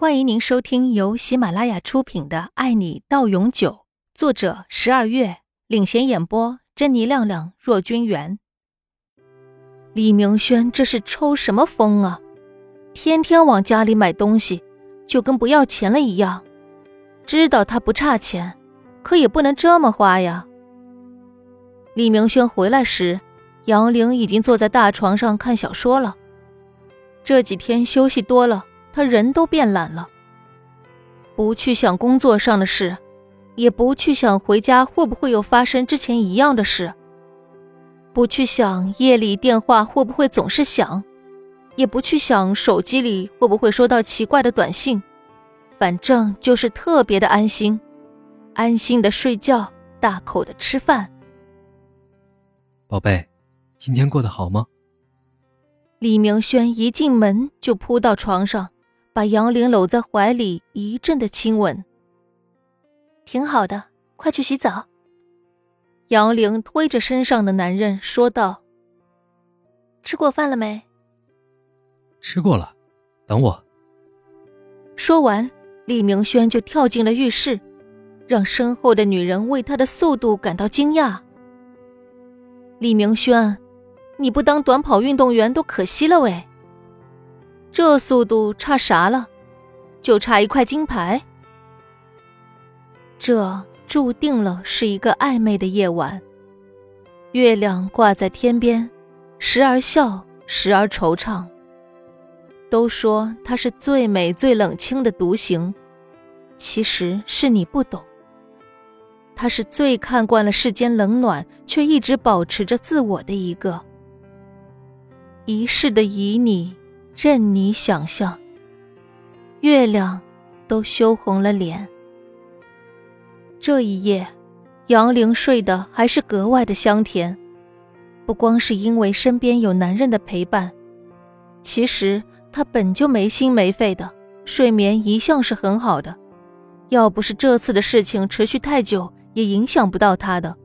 欢迎您收听由喜马拉雅出品的《爱你到永久》，作者十二月领衔演播，珍妮、亮亮、若君元。李明轩这是抽什么风啊？天天往家里买东西，就跟不要钱了一样。知道他不差钱，可也不能这么花呀。李明轩回来时，杨玲已经坐在大床上看小说了。这几天休息多了。他人都变懒了，不去想工作上的事，也不去想回家会不会有发生之前一样的事，不去想夜里电话会不会总是响，也不去想手机里会不会收到奇怪的短信，反正就是特别的安心，安心的睡觉，大口的吃饭。宝贝，今天过得好吗？李明轩一进门就扑到床上。把杨玲搂在怀里，一阵的亲吻。挺好的，快去洗澡。杨玲推着身上的男人说道：“吃过饭了没？”“吃过了，等我。”说完，李明轩就跳进了浴室，让身后的女人为他的速度感到惊讶。李明轩，你不当短跑运动员都可惜了喂。这速度差啥了？就差一块金牌。这注定了是一个暧昧的夜晚。月亮挂在天边，时而笑，时而惆怅。都说它是最美最冷清的独行，其实是你不懂。他是最看惯了世间冷暖，却一直保持着自我的一个。一世的旖旎。任你想象，月亮都羞红了脸。这一夜，杨玲睡得还是格外的香甜，不光是因为身边有男人的陪伴，其实她本就没心没肺的，睡眠一向是很好的。要不是这次的事情持续太久，也影响不到她的。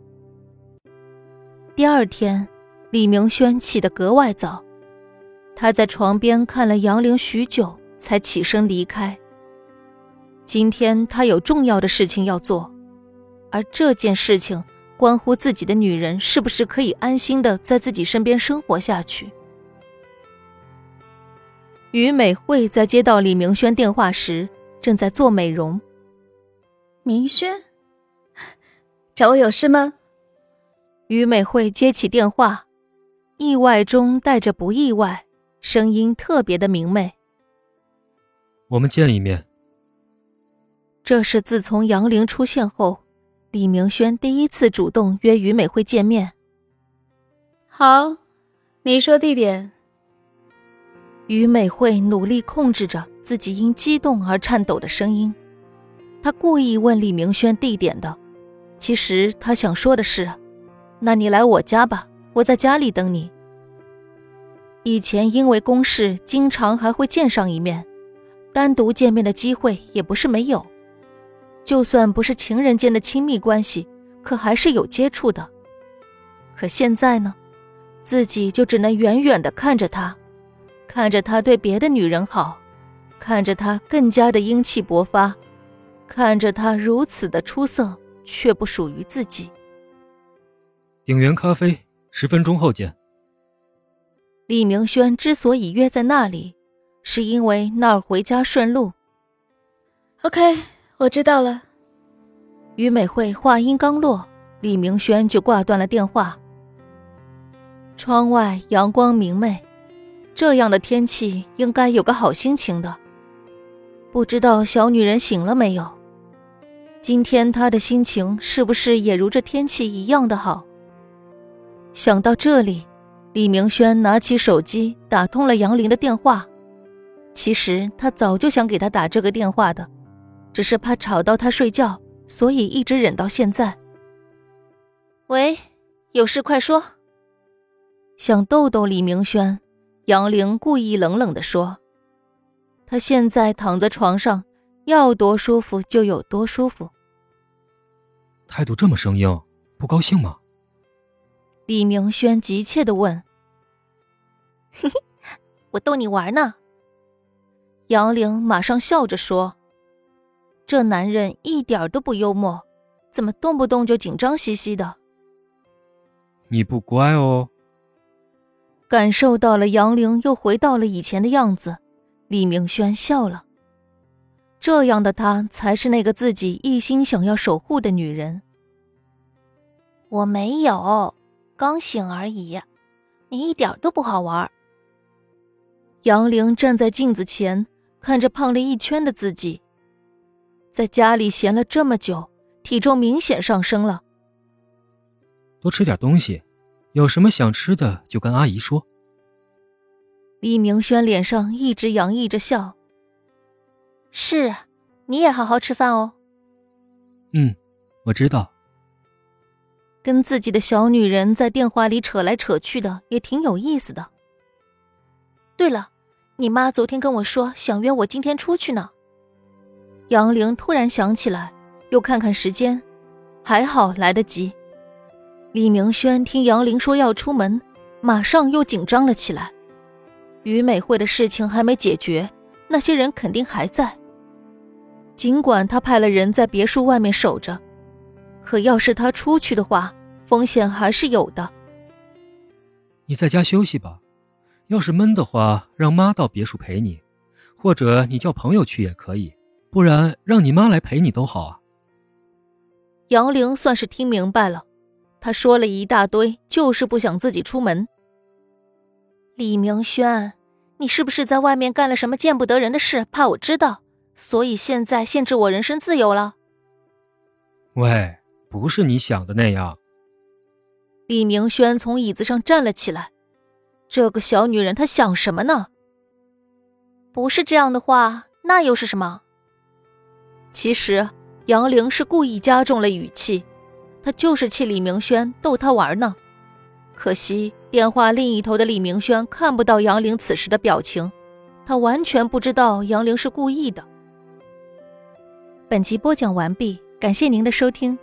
第二天，李明轩起得格外早。他在床边看了杨玲许久，才起身离开。今天他有重要的事情要做，而这件事情关乎自己的女人是不是可以安心的在自己身边生活下去。于美惠在接到李明轩电话时，正在做美容。明轩，找我有事吗？于美惠接起电话，意外中带着不意外。声音特别的明媚。我们见一面。这是自从杨玲出现后，李明轩第一次主动约于美惠见面。好，你说地点。于美惠努力控制着自己因激动而颤抖的声音，她故意问李明轩地点的，其实她想说的是：“那你来我家吧，我在家里等你。”以前因为公事，经常还会见上一面，单独见面的机会也不是没有。就算不是情人间的亲密关系，可还是有接触的。可现在呢，自己就只能远远的看着他，看着他对别的女人好，看着他更加的英气勃发，看着他如此的出色，却不属于自己。鼎元咖啡，十分钟后见。李明轩之所以约在那里，是因为那儿回家顺路。OK，我知道了。于美惠话音刚落，李明轩就挂断了电话。窗外阳光明媚，这样的天气应该有个好心情的。不知道小女人醒了没有？今天她的心情是不是也如这天气一样的好？想到这里。李明轩拿起手机，打通了杨玲的电话。其实他早就想给她打这个电话的，只是怕吵到她睡觉，所以一直忍到现在。喂，有事快说。想逗逗李明轩，杨玲故意冷冷地说：“他现在躺在床上，要多舒服就有多舒服。”态度这么生硬，不高兴吗？李明轩急切的问：“嘿嘿，我逗你玩呢。”杨玲马上笑着说：“这男人一点都不幽默，怎么动不动就紧张兮兮的？”你不乖哦。感受到了杨玲又回到了以前的样子，李明轩笑了。这样的她才是那个自己一心想要守护的女人。我没有，刚醒而已。你一点都不好玩。杨玲站在镜子前，看着胖了一圈的自己。在家里闲了这么久，体重明显上升了。多吃点东西，有什么想吃的就跟阿姨说。李明轩脸上一直洋溢着笑。是，你也好好吃饭哦。嗯，我知道。跟自己的小女人在电话里扯来扯去的，也挺有意思的。对了，你妈昨天跟我说想约我今天出去呢。杨玲突然想起来，又看看时间，还好来得及。李明轩听杨玲说要出门，马上又紧张了起来。于美惠的事情还没解决，那些人肯定还在。尽管他派了人在别墅外面守着。可要是他出去的话，风险还是有的。你在家休息吧，要是闷的话，让妈到别墅陪你，或者你叫朋友去也可以，不然让你妈来陪你都好啊。杨玲算是听明白了，她说了一大堆，就是不想自己出门。李明轩，你是不是在外面干了什么见不得人的事，怕我知道，所以现在限制我人身自由了？喂。不是你想的那样。李明轩从椅子上站了起来。这个小女人，她想什么呢？不是这样的话，那又是什么？其实杨玲是故意加重了语气，她就是气李明轩逗她玩呢。可惜电话另一头的李明轩看不到杨玲此时的表情，他完全不知道杨玲是故意的。本集播讲完毕，感谢您的收听。